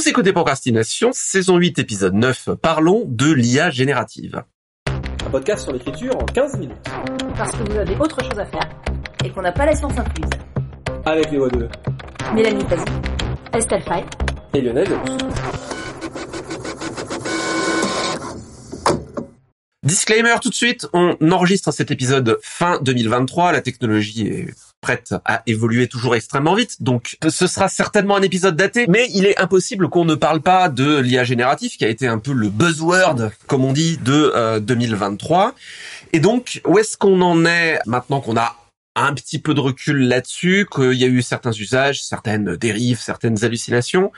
Vous écoutez Procrastination, saison 8, épisode 9. Parlons de l'IA générative. Un podcast sur l'écriture en 15 minutes. Parce que vous avez autre chose à faire et qu'on n'a pas la science incluse. Avec les voix de Mélanie Fazi, Estelle Fay et Lionel. Disclaimer tout de suite, on enregistre cet épisode fin 2023, la technologie est prête à évoluer toujours extrêmement vite, donc ce sera certainement un épisode daté, mais il est impossible qu'on ne parle pas de l'IA génératif, qui a été un peu le buzzword, comme on dit, de 2023. Et donc, où est-ce qu'on en est maintenant qu'on a un petit peu de recul là-dessus, qu'il y a eu certains usages, certaines dérives, certaines hallucinations?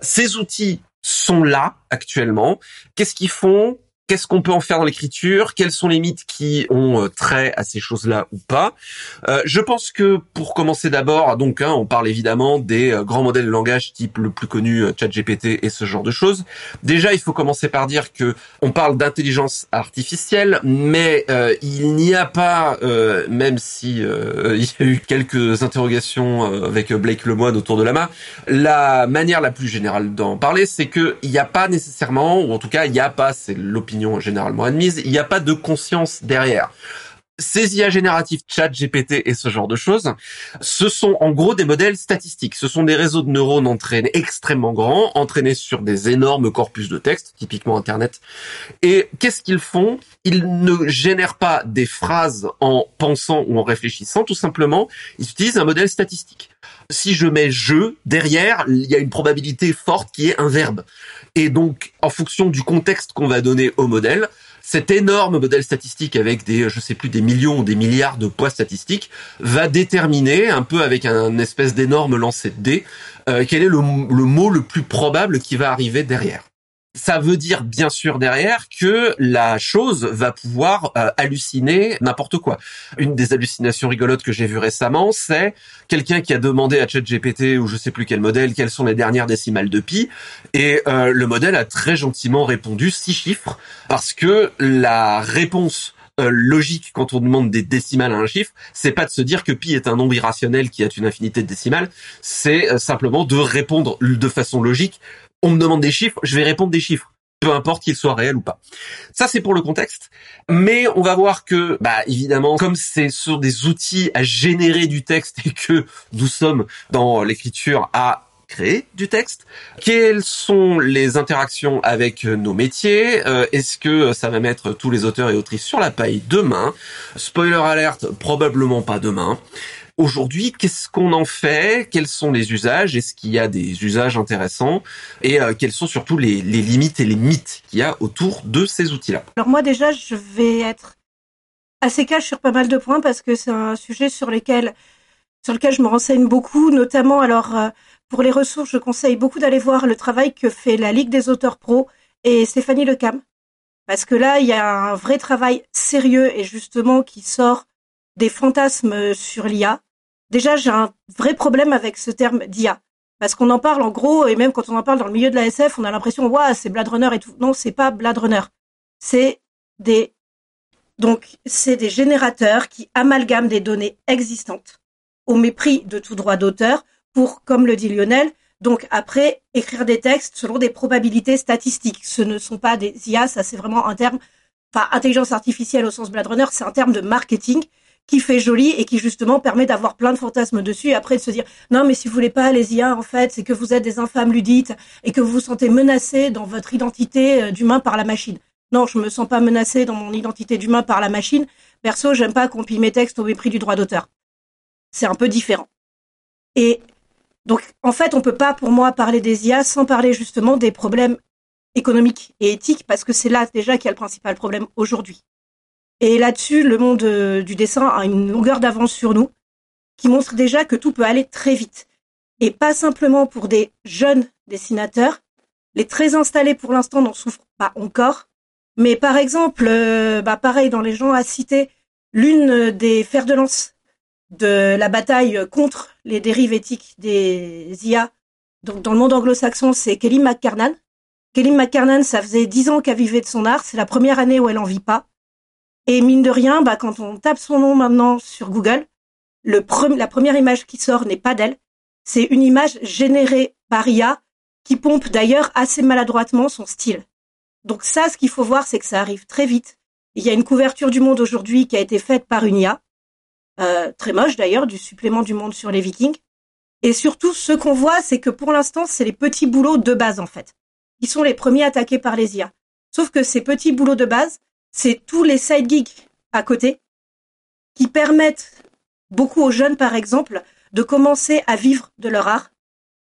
Ces outils sont là actuellement. Qu'est-ce qu'ils font? Qu'est-ce qu'on peut en faire dans l'écriture? Quels sont les mythes qui ont euh, trait à ces choses-là ou pas? Euh, Je pense que pour commencer d'abord, donc hein, on parle évidemment des euh, grands modèles de langage type le plus connu ChatGPT et ce genre de choses. Déjà, il faut commencer par dire que on parle d'intelligence artificielle, mais il n'y a pas, même si il y a eu quelques interrogations avec Blake Lemoine autour de la main, la manière la plus générale d'en parler, c'est que il n'y a pas nécessairement, ou en tout cas il n'y a pas, c'est l'opinion généralement admise, il n'y a pas de conscience derrière. Ces IA génératifs, chat, GPT et ce genre de choses, ce sont en gros des modèles statistiques. Ce sont des réseaux de neurones entraînés extrêmement grands, entraînés sur des énormes corpus de texte, typiquement Internet. Et qu'est-ce qu'ils font? Ils ne génèrent pas des phrases en pensant ou en réfléchissant, tout simplement, ils utilisent un modèle statistique. Si je mets je derrière, il y a une probabilité forte qui est un verbe. Et donc, en fonction du contexte qu'on va donner au modèle, cet énorme modèle statistique avec des, je sais plus, des millions ou des milliards de poids statistiques va déterminer, un peu avec un espèce d'énorme lancer de dés, euh, quel est le mot le plus probable qui va arriver derrière. Ça veut dire bien sûr derrière que la chose va pouvoir euh, halluciner n'importe quoi. Une des hallucinations rigolotes que j'ai vues récemment, c'est quelqu'un qui a demandé à ChatGPT ou je sais plus quel modèle quelles sont les dernières décimales de pi et euh, le modèle a très gentiment répondu six chiffres parce que la réponse euh, logique quand on demande des décimales à un chiffre, c'est pas de se dire que pi est un nombre irrationnel qui a une infinité de décimales, c'est simplement de répondre de façon logique on me demande des chiffres, je vais répondre des chiffres peu importe qu'ils soient réels ou pas. Ça, c'est pour le contexte. Mais on va voir que, bah, évidemment, comme c'est sur des outils à générer du texte et que nous sommes dans l'écriture à créer du texte. Quelles sont les interactions avec nos métiers euh, Est-ce que ça va mettre tous les auteurs et autrices sur la paille demain? Spoiler alerte, probablement pas demain. Aujourd'hui, qu'est-ce qu'on en fait? Quels sont les usages? Est-ce qu'il y a des usages intéressants? Et euh, quelles sont surtout les, limites et les mythes qu'il y a autour de ces outils-là? Alors moi déjà, je vais être assez cash sur pas mal de points parce que c'est un sujet sur lequel sur lequel je me renseigne beaucoup, notamment alors euh, pour les ressources, je conseille beaucoup d'aller voir le travail que fait la Ligue des auteurs pro et Stéphanie Lecam. Parce que là, il y a un vrai travail sérieux et justement qui sort des fantasmes sur l'IA Déjà, j'ai un vrai problème avec ce terme d'IA. Parce qu'on en parle en gros, et même quand on en parle dans le milieu de la SF, on a l'impression, waouh, c'est Blade Runner et tout. Non, c'est pas Blade Runner. C'est des, donc, c'est des générateurs qui amalgament des données existantes au mépris de tout droit d'auteur pour, comme le dit Lionel, donc après, écrire des textes selon des probabilités statistiques. Ce ne sont pas des IA, ça c'est vraiment un terme, enfin, intelligence artificielle au sens Blade Runner, c'est un terme de marketing qui fait joli et qui justement permet d'avoir plein de fantasmes dessus et après de se dire non mais si vous voulez pas les IA en fait c'est que vous êtes des infâmes ludites et que vous vous sentez menacé dans votre identité euh, d'humain par la machine. Non, je me sens pas menacé dans mon identité d'humain par la machine. Perso, j'aime pas qu'on pille mes textes au mépris du droit d'auteur. C'est un peu différent. Et donc en fait, on peut pas pour moi parler des IA sans parler justement des problèmes économiques et éthiques parce que c'est là déjà qu'il y a le principal problème aujourd'hui. Et là-dessus, le monde euh, du dessin a une longueur d'avance sur nous, qui montre déjà que tout peut aller très vite. Et pas simplement pour des jeunes dessinateurs. Les très installés pour l'instant n'en souffrent pas encore. Mais par exemple, euh, bah pareil, dans les gens à citer, l'une des fers de lance de la bataille contre les dérives éthiques des IA, donc dans le monde anglo-saxon, c'est Kelly McCarnan. Kelly McCarnan, ça faisait dix ans qu'elle vivait de son art. C'est la première année où elle en vit pas. Et mine de rien, bah, quand on tape son nom maintenant sur Google, le la première image qui sort n'est pas d'elle. C'est une image générée par IA qui pompe d'ailleurs assez maladroitement son style. Donc ça, ce qu'il faut voir, c'est que ça arrive très vite. Il y a une couverture du monde aujourd'hui qui a été faite par une IA, euh, très moche d'ailleurs, du supplément du monde sur les Vikings. Et surtout, ce qu'on voit, c'est que pour l'instant, c'est les petits boulots de base en fait, qui sont les premiers attaqués par les IA. Sauf que ces petits boulots de base, c'est tous les side geeks à côté qui permettent beaucoup aux jeunes, par exemple, de commencer à vivre de leur art,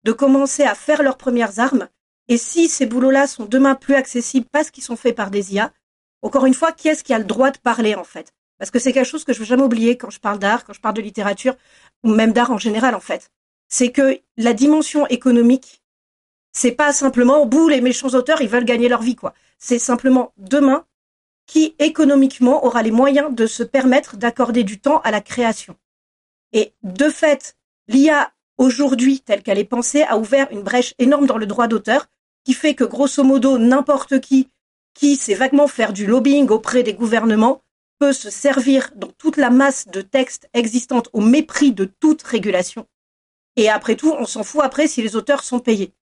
de commencer à faire leurs premières armes. Et si ces boulots-là sont demain plus accessibles parce qu'ils sont faits par des IA, encore une fois, qui est-ce qui a le droit de parler en fait? Parce que c'est quelque chose que je veux jamais oublier quand je parle d'art, quand je parle de littérature, ou même d'art en général en fait. C'est que la dimension économique, c'est pas simplement au bout les méchants auteurs ils veulent gagner leur vie quoi. C'est simplement demain qui économiquement aura les moyens de se permettre d'accorder du temps à la création. Et de fait, l'IA aujourd'hui, telle qu'elle est pensée, a ouvert une brèche énorme dans le droit d'auteur, qui fait que grosso modo, n'importe qui qui sait vaguement faire du lobbying auprès des gouvernements peut se servir dans toute la masse de textes existantes au mépris de toute régulation. Et après tout, on s'en fout après si les auteurs sont payés.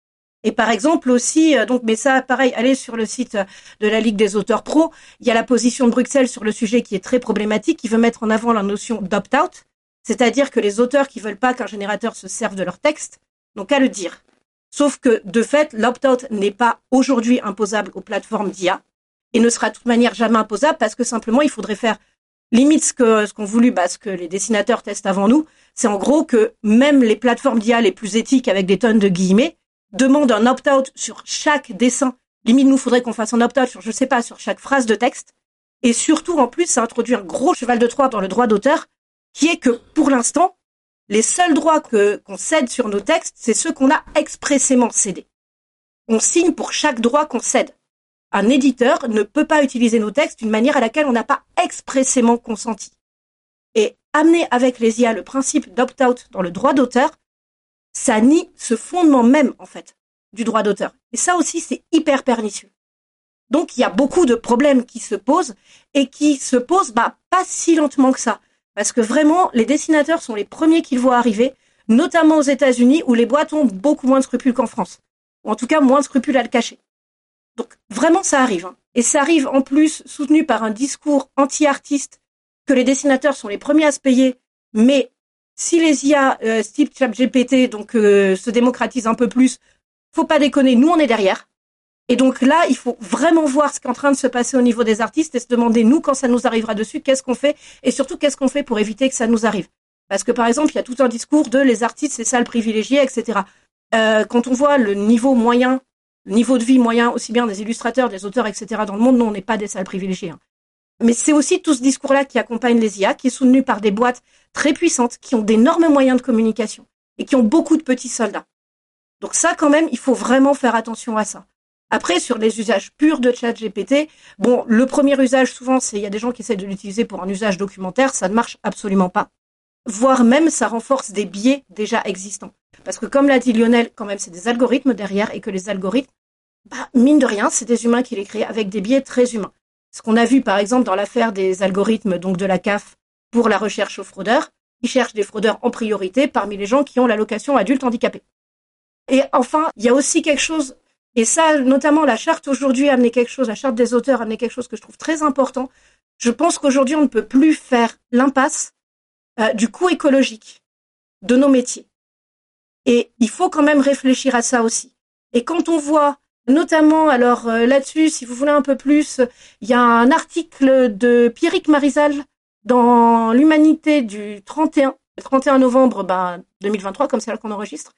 Et par exemple aussi, euh, donc, mais ça, pareil, allez sur le site de la Ligue des auteurs pro, il y a la position de Bruxelles sur le sujet qui est très problématique, qui veut mettre en avant la notion d'opt-out, c'est-à-dire que les auteurs qui veulent pas qu'un générateur se serve de leur texte n'ont qu'à le dire. Sauf que, de fait, l'opt-out n'est pas aujourd'hui imposable aux plateformes d'IA et ne sera de toute manière jamais imposable parce que simplement il faudrait faire limite ce que ce qu'ont voulu bah, ce que les dessinateurs testent avant nous, c'est en gros que même les plateformes d'IA les plus éthiques avec des tonnes de guillemets demandent un opt-out sur chaque dessin. Limite nous faudrait qu'on fasse un opt-out sur je sais pas sur chaque phrase de texte et surtout en plus ça introduit un gros cheval de Troie dans le droit d'auteur qui est que pour l'instant, les seuls droits qu'on cède sur nos textes, c'est ceux qu'on a expressément cédés. On signe pour chaque droit qu'on cède. Un éditeur ne peut pas utiliser nos textes d'une manière à laquelle on n'a pas expressément consenti. Et amener avec les IA le principe d'opt-out dans le droit d'auteur, ça nie ce fondement même, en fait, du droit d'auteur. Et ça aussi, c'est hyper pernicieux. Donc, il y a beaucoup de problèmes qui se posent et qui se posent, bah, pas si lentement que ça. Parce que vraiment, les dessinateurs sont les premiers qu'ils voient arriver, notamment aux États-Unis, où les boîtes ont beaucoup moins de scrupules qu'en France. Ou en tout cas, moins de scrupules à le cacher. Donc, vraiment, ça arrive. Hein. Et ça arrive en plus soutenu par un discours anti-artiste que les dessinateurs sont les premiers à se payer. Mais si les IA, euh, type ChatGPT, donc euh, se démocratisent un peu plus, faut pas déconner, nous on est derrière. Et donc là, il faut vraiment voir ce qui est en train de se passer au niveau des artistes et se demander, nous, quand ça nous arrivera dessus, qu'est-ce qu'on fait et surtout qu'est-ce qu'on fait pour éviter que ça nous arrive. Parce que par exemple, il y a tout un discours de les artistes, c'est ça le privilégié, etc. Euh, quand on voit le niveau moyen, le niveau de vie moyen, aussi bien des illustrateurs, des auteurs, etc. dans le monde, non, on n'est pas des salles privilégiés. Hein. Mais c'est aussi tout ce discours-là qui accompagne les IA, qui est soutenu par des boîtes très puissantes, qui ont d'énormes moyens de communication et qui ont beaucoup de petits soldats. Donc ça, quand même, il faut vraiment faire attention à ça. Après, sur les usages purs de ChatGPT, bon, le premier usage, souvent, c'est il y a des gens qui essaient de l'utiliser pour un usage documentaire, ça ne marche absolument pas. Voire même, ça renforce des biais déjà existants. Parce que comme l'a dit Lionel, quand même, c'est des algorithmes derrière et que les algorithmes, bah, mine de rien, c'est des humains qui les créent avec des biais très humains. Ce qu'on a vu, par exemple, dans l'affaire des algorithmes, donc de la CAF, pour la recherche aux fraudeurs, ils cherchent des fraudeurs en priorité parmi les gens qui ont l'allocation adulte handicapé. Et enfin, il y a aussi quelque chose et ça, notamment, la charte aujourd'hui a amené quelque chose, la charte des auteurs a amené quelque chose que je trouve très important. Je pense qu'aujourd'hui, on ne peut plus faire l'impasse euh, du coût écologique de nos métiers. Et il faut quand même réfléchir à ça aussi. Et quand on voit, notamment, alors euh, là-dessus, si vous voulez un peu plus, il y a un article de Pierrick Marizal dans l'Humanité du 31, 31 novembre ben, 2023, comme c'est là qu'on enregistre,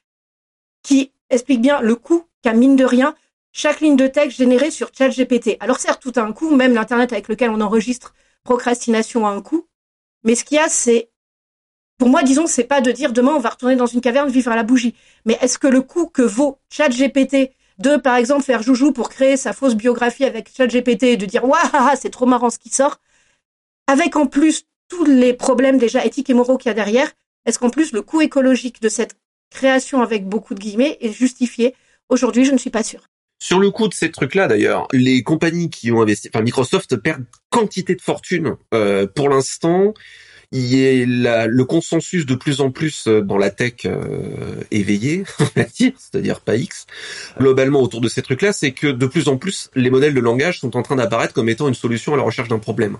qui explique bien le coût qu'a mine de rien chaque ligne de texte générée sur ChatGPT. Alors certes, tout a un coût, même l'internet avec lequel on enregistre procrastination a un coût, mais ce qu'il y a, c'est pour moi, disons, c'est pas de dire demain on va retourner dans une caverne vivre à la bougie, mais est-ce que le coût que vaut ChatGPT de, par exemple, faire joujou pour créer sa fausse biographie avec ChatGPT et de dire waouh, c'est trop marrant ce qui sort, avec en plus tous les problèmes déjà éthiques et moraux qu'il y a derrière, est-ce qu'en plus le coût écologique de cette création avec beaucoup de guillemets est justifié? Aujourd'hui, je ne suis pas sûre. Sur le coup de ces trucs-là, d'ailleurs, les compagnies qui ont investi, enfin Microsoft perd quantité de fortune euh, pour l'instant. il y la- le consensus de plus en plus euh, dans la tech euh, éveillée, on va dire, c'est-à-dire pas X, globalement autour de ces trucs-là, c'est que de plus en plus les modèles de langage sont en train d'apparaître comme étant une solution à la recherche d'un problème.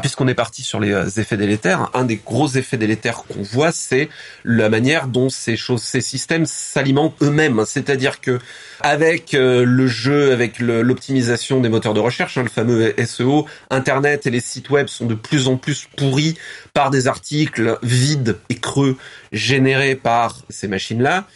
Puisqu'on est parti sur les euh, effets délétères, un des gros effets délétères qu'on voit, c'est la manière dont ces choses, ces systèmes s'alimentent eux-mêmes. C'est-à-dire que avec euh, le jeu, avec l'optimisation des moteurs de recherche, hein, le fameux SEO, Internet et les sites web sont de plus en plus pourris par des articles vides et creux générés par ces machines-là,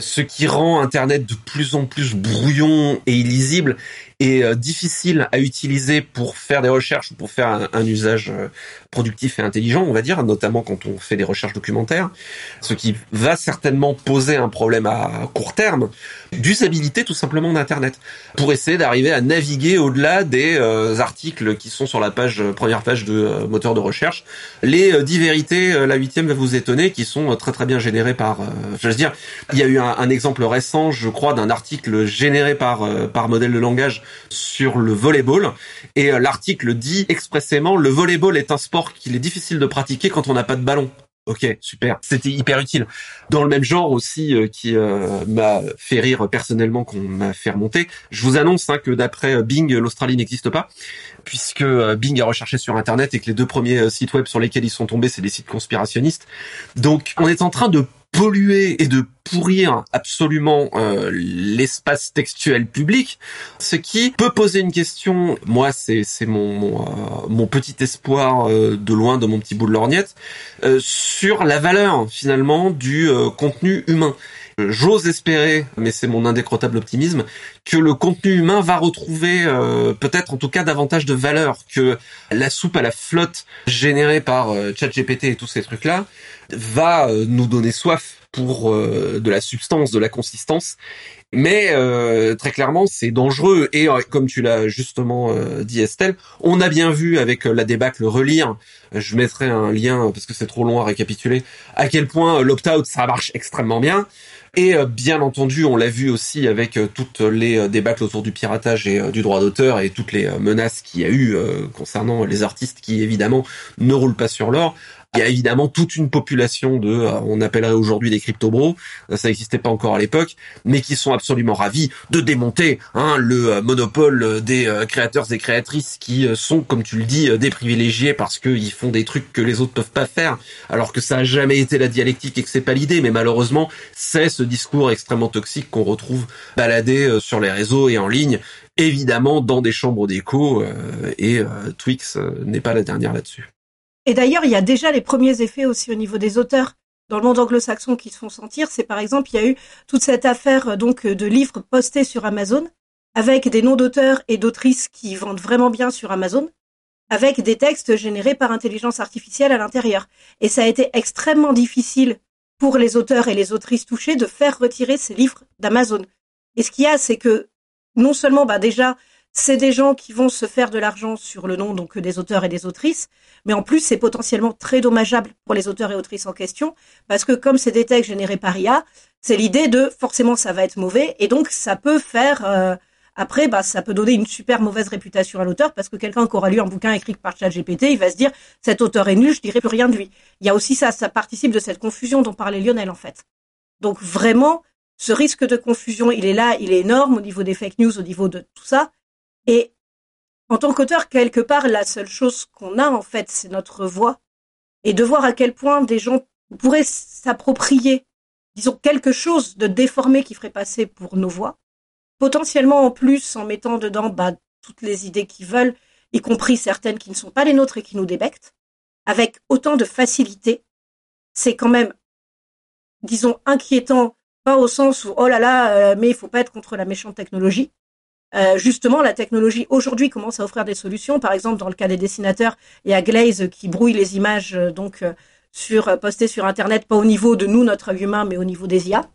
ce qui rend Internet de plus en plus brouillon et illisible et euh, difficile à utiliser pour faire des recherches ou pour faire un, un usage euh, productif et intelligent, on va dire, notamment quand on fait des recherches documentaires, ce qui va certainement poser un problème à court terme d'usabilité tout simplement d'Internet pour essayer d'arriver à naviguer au-delà des euh, articles qui sont sur la page euh, première page de euh, moteur de recherche. Les dix vérités, la huitième va vous étonner, qui sont très très bien générées par. je veux dire, il y a eu un, exemple récent, je crois, d'un article généré par par modèle de langage sur le volleyball et l'article dit expressément le volleyball est un sport qu'il est difficile de pratiquer quand on n'a pas de ballon. Ok, super. C'était hyper utile. Dans le même genre aussi, euh, qui euh, m'a fait rire personnellement, qu'on m'a fait remonter, je vous annonce hein, que d'après euh, Bing, l'Australie n'existe pas, puisque Bing a recherché sur Internet et que les deux premiers sites web sur lesquels ils sont tombés, c'est des sites conspirationnistes. Donc, on est en train de polluer et de pourrir absolument euh, l'espace textuel public, ce qui peut poser une question. Moi, c'est mon mon, euh, mon petit espoir euh, de loin de mon petit bout de lorgnette euh, sur la valeur finalement du euh, contenu humain. J'ose espérer, mais c'est mon indécrottable optimisme, que le contenu humain va retrouver euh, peut-être en tout cas davantage de valeur que la soupe à la flotte générée par euh, ChatGPT et tous ces trucs-là va euh, nous donner soif pour euh, de la substance, de la consistance. Mais euh, très clairement, c'est dangereux. Et euh, comme tu l'as justement euh, dit Estelle, on a bien vu avec euh, la débâcle relire, je mettrai un lien parce que c'est trop long à récapituler, à quel point l'opt-out, ça marche extrêmement bien. Et bien entendu, on l'a vu aussi avec toutes les débâcles autour du piratage et du droit d'auteur et toutes les menaces qu'il y a eu concernant les artistes qui évidemment ne roulent pas sur l'or. Il y a évidemment toute une population de, euh, on appellerait aujourd'hui des crypto-bros, euh, ça n'existait pas encore à l'époque, mais qui sont absolument ravis de démonter hein, le euh, monopole des créateurs et créatrices qui sont, comme tu le dis, des privilégiés parce qu'ils font des trucs que les autres peuvent pas faire, alors que ça a jamais été la dialectique et que c'est pas l'idée, mais malheureusement, c'est ce discours extrêmement toxique qu'on retrouve baladé sur les réseaux et en ligne, évidemment dans des chambres d'écho, et Twix n'est pas la dernière là-dessus. Et d'ailleurs, il y a déjà les premiers effets aussi au niveau des auteurs dans le monde anglo-saxon qui se font sentir. C'est par exemple, il y a eu toute cette affaire euh, donc de livres postés sur Amazon avec des noms d'auteurs et d'autrices qui vendent vraiment bien sur Amazon, avec des textes générés par intelligence artificielle à l'intérieur. Et ça a été extrêmement difficile pour les auteurs et les autrices touchés de faire retirer ces livres d'Amazon. Et ce qu'il y a, c'est que non seulement, bah déjà, c'est des gens qui vont se faire de l'argent sur le nom donc des auteurs et des autrices, mais en plus c'est potentiellement très dommageable pour les auteurs et autrices en question parce que comme c'est des textes générés par IA, c'est l'idée de forcément ça va être mauvais et donc ça peut faire euh, après bah ça peut donner une super mauvaise réputation à l'auteur parce que quelqu'un qui aura lu un bouquin écrit par ChatGPT, il va se dire cet auteur est nul, je dirai plus rien de lui. Il y a aussi ça, ça participe de cette confusion dont parlait Lionel en fait. Donc vraiment ce risque de confusion, il est là, il est énorme au niveau des fake news, au niveau de tout ça. Et en tant qu'auteur, quelque part, la seule chose qu'on a, en fait, c'est notre voix. Et de voir à quel point des gens pourraient s'approprier, disons, quelque chose de déformé qui ferait passer pour nos voix. Potentiellement, en plus, en mettant dedans, bah, toutes les idées qu'ils veulent, y compris certaines qui ne sont pas les nôtres et qui nous débectent, avec autant de facilité. C'est quand même, disons, inquiétant, pas au sens où, oh là là, euh, mais il faut pas être contre la méchante technologie. Euh, justement, la technologie aujourd'hui commence à offrir des solutions. Par exemple, dans le cas des dessinateurs, il y a Glaze qui brouille les images euh, donc euh, sur euh, postées sur Internet, pas au niveau de nous, notre œil humain, mais au niveau des IA.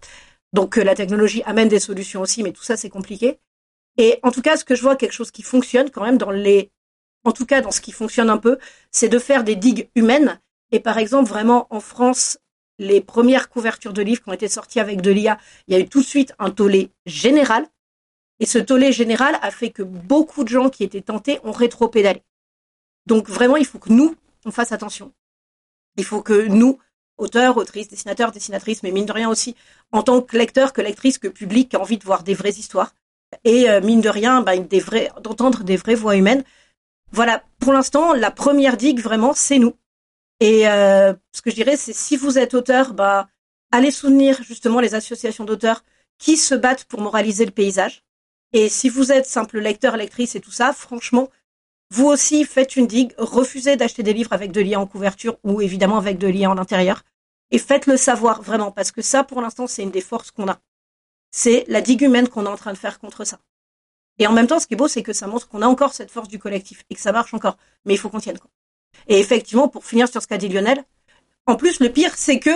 Donc la technologie amène des solutions aussi, mais tout ça c'est compliqué. Et en tout cas, ce que je vois, quelque chose qui fonctionne quand même dans les, en tout cas dans ce qui fonctionne un peu, c'est de faire des digues humaines. Et par exemple, vraiment en France, les premières couvertures de livres qui ont été sorties avec de l'IA, il y a eu tout de suite un tollé général. Et ce tollé général a fait que beaucoup de gens qui étaient tentés ont rétro-pédalé. Donc vraiment, il faut que nous, on fasse attention. Il faut que nous, auteurs, autrices, dessinateurs, dessinatrices, mais mine de rien aussi, en tant que lecteur, que lectrice, que public, qui a envie de voir des vraies histoires, et euh, mine de rien, bah, des d'entendre des vraies voix humaines. Voilà, pour l'instant, la première digue, vraiment, c'est nous. Et euh, ce que je dirais, c'est si vous êtes auteur, bah, allez soutenir justement les associations d'auteurs qui se battent pour moraliser le paysage. Et si vous êtes simple lecteur, lectrice et tout ça, franchement, vous aussi faites une digue, refusez d'acheter des livres avec de l'IA en couverture ou évidemment avec de l'IA en intérieur. Et faites-le savoir vraiment, parce que ça, pour l'instant, c'est une des forces qu'on a. C'est la digue humaine qu'on est en train de faire contre ça. Et en même temps, ce qui est beau, c'est que ça montre qu'on a encore cette force du collectif et que ça marche encore. Mais il faut qu'on tienne. Quoi. Et effectivement, pour finir sur ce qu'a dit Lionel, en plus, le pire, c'est que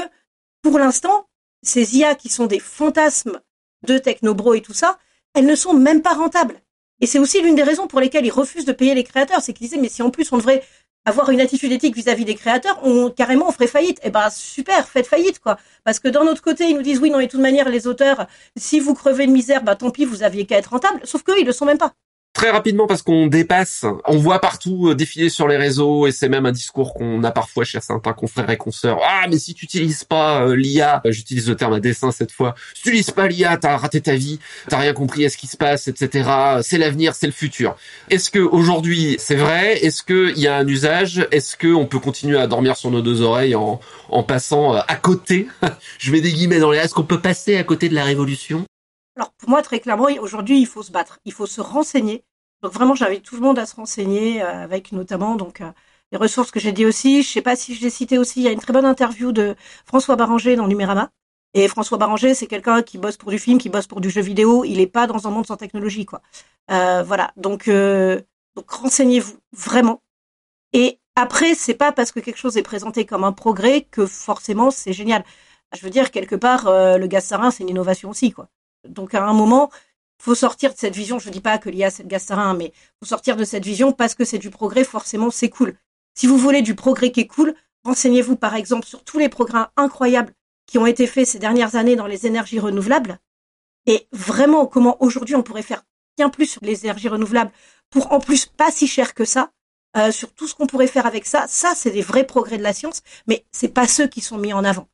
pour l'instant, ces IA qui sont des fantasmes de technobro et tout ça, elles ne sont même pas rentables. Et c'est aussi l'une des raisons pour lesquelles ils refusent de payer les créateurs, c'est qu'ils disaient mais si en plus on devrait avoir une attitude éthique vis-à-vis des créateurs, on carrément on ferait faillite. Eh ben super, faites faillite quoi. Parce que d'un autre côté, ils nous disent oui non et de toute manière les auteurs, si vous crevez de misère, bah tant pis, vous aviez qu'à être rentable. Sauf qu'eux ils le sont même pas très rapidement parce qu'on dépasse, on voit partout euh, défiler sur les réseaux et c'est même un discours qu'on a parfois chez certains confrères et consoeurs. Ah mais si tu utilises pas euh, l'IA, euh, j'utilise le terme à dessin cette fois, si tu utilises pas l'IA, t'as raté ta vie, t'as rien compris à ce qui se passe, etc. C'est l'avenir, c'est le futur. Est-ce que aujourd'hui c'est vrai? Est-ce qu'il y a un usage? Est-ce qu'on peut continuer à dormir sur nos deux oreilles en, en passant à côté? Je mets des guillemets dans les. Est-ce qu'on peut passer à côté de la révolution? Alors pour moi, très clairement, aujourd'hui, il faut se battre, il faut se renseigner. Donc vraiment, j'invite tout le monde à se renseigner euh, avec notamment donc euh, les ressources que j'ai dit aussi. Je sais pas si je l'ai cité aussi. Il y a une très bonne interview de François Baranger dans Numérama. Et François Baranger, c'est quelqu'un qui bosse pour du film, qui bosse pour du jeu vidéo. Il est pas dans un monde sans technologie, quoi. Euh, voilà. Donc, euh, donc renseignez-vous vraiment. Et après, c'est pas parce que quelque chose est présenté comme un progrès que forcément c'est génial. Je veux dire, quelque part, le gaz sarin, c'est une innovation aussi, quoi. Donc à un moment, faut sortir de cette vision. Je dis pas que l'IA c'est le gaz sarin, mais faut sortir de cette vision parce que c'est du progrès. Forcément, c'est cool. Si vous voulez du progrès qui est cool, renseignez-vous par exemple sur tous les programmes incroyables qui ont été faits ces dernières années dans les énergies renouvelables et vraiment comment aujourd'hui on pourrait faire bien plus sur les énergies renouvelables pour en plus pas si cher que ça. Euh, sur tout ce qu'on pourrait faire avec ça, ça c'est des vrais progrès de la science, mais c'est pas ceux qui sont mis en avant.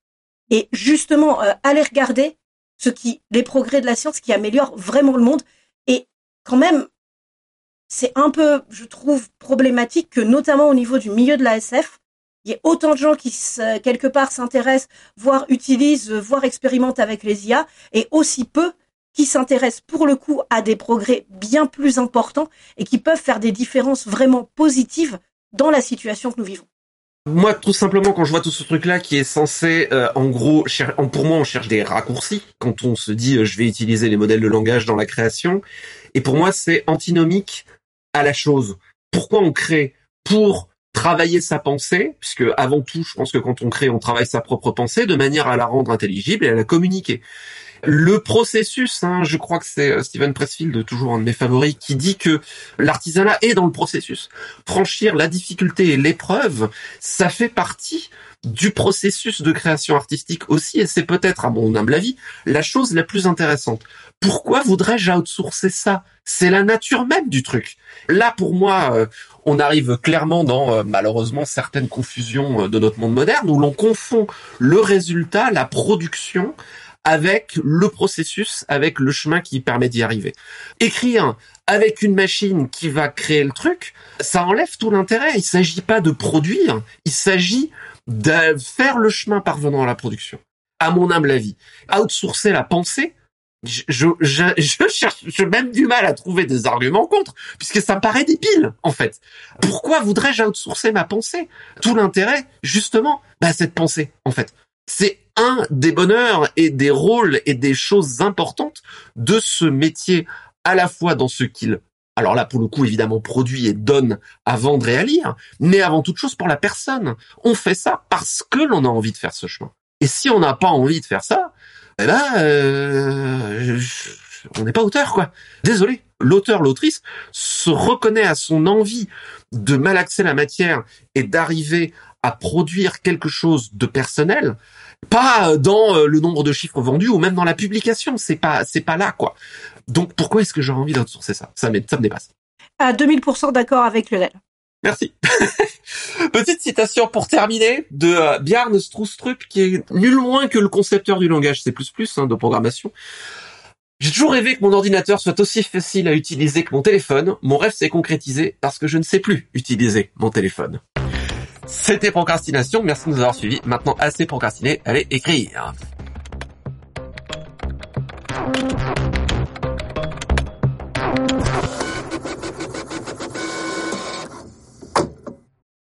Et justement, euh, allez regarder ce qui, les progrès de la science qui améliorent vraiment le monde. Et quand même, c'est un peu, je trouve, problématique que notamment au niveau du milieu de la SF, il y ait autant de gens qui, quelque part, s'intéressent, voire utilisent, voire expérimentent avec les IA, et aussi peu qui s'intéressent pour le coup à des progrès bien plus importants et qui peuvent faire des différences vraiment positives dans la situation que nous vivons. Moi, tout simplement, quand je vois tout ce truc-là qui est censé, euh, en gros, pour moi, on cherche des raccourcis quand on se dit euh, je vais utiliser les modèles de langage dans la création. Et pour moi, c'est antinomique à la chose. Pourquoi on crée Pour travailler sa pensée, puisque avant tout, je pense que quand on crée, on travaille sa propre pensée de manière à la rendre intelligible et à la communiquer. Le processus, hein, je crois que c'est euh, Steven Pressfield, toujours un de mes favoris, qui dit que l'artisanat est dans le processus. Franchir la difficulté et l'épreuve, ça fait partie du processus de création artistique aussi, et c'est peut-être, à mon humble avis, la chose la plus intéressante. Pourquoi voudrais-je outsourcer ça? C'est la nature même du truc. Là, pour moi, euh, on arrive clairement dans, euh, malheureusement, certaines confusions de notre monde moderne, où l'on confond le résultat, la production, avec le processus, avec le chemin qui permet d'y arriver. Écrire avec une machine qui va créer le truc, ça enlève tout l'intérêt. Il s'agit pas de produire, il s'agit de faire le chemin parvenant à la production. À mon humble avis, outsourcer la pensée, je, cherche, j'ai même du mal à trouver des arguments contre, puisque ça me paraît débile, en fait. Pourquoi voudrais-je outsourcer ma pensée? Tout l'intérêt, justement, bah, cette pensée, en fait. C'est un des bonheurs et des rôles et des choses importantes de ce métier, à la fois dans ce qu'il, alors là, pour le coup, évidemment, produit et donne à vendre et à lire, mais avant toute chose pour la personne. On fait ça parce que l'on a envie de faire ce chemin. Et si on n'a pas envie de faire ça, eh ben, euh, on n'est pas auteur, quoi. Désolé. L'auteur, l'autrice se reconnaît à son envie de malaxer la matière et d'arriver à produire quelque chose de personnel, pas dans euh, le nombre de chiffres vendus ou même dans la publication. C'est pas, c'est pas là, quoi. Donc, pourquoi est-ce que j'aurais envie d'outsourcer ça? Ça me, ça me dépasse. À 2000% d'accord avec Lionel. Merci. Petite citation pour terminer de euh, Bjarne Stroustrup, qui est nul moins que le concepteur du langage C++ hein, de programmation. J'ai toujours rêvé que mon ordinateur soit aussi facile à utiliser que mon téléphone. Mon rêve s'est concrétisé parce que je ne sais plus utiliser mon téléphone. C'était Procrastination. Merci de nous avoir suivis. Maintenant, assez procrastiné. Allez écrire.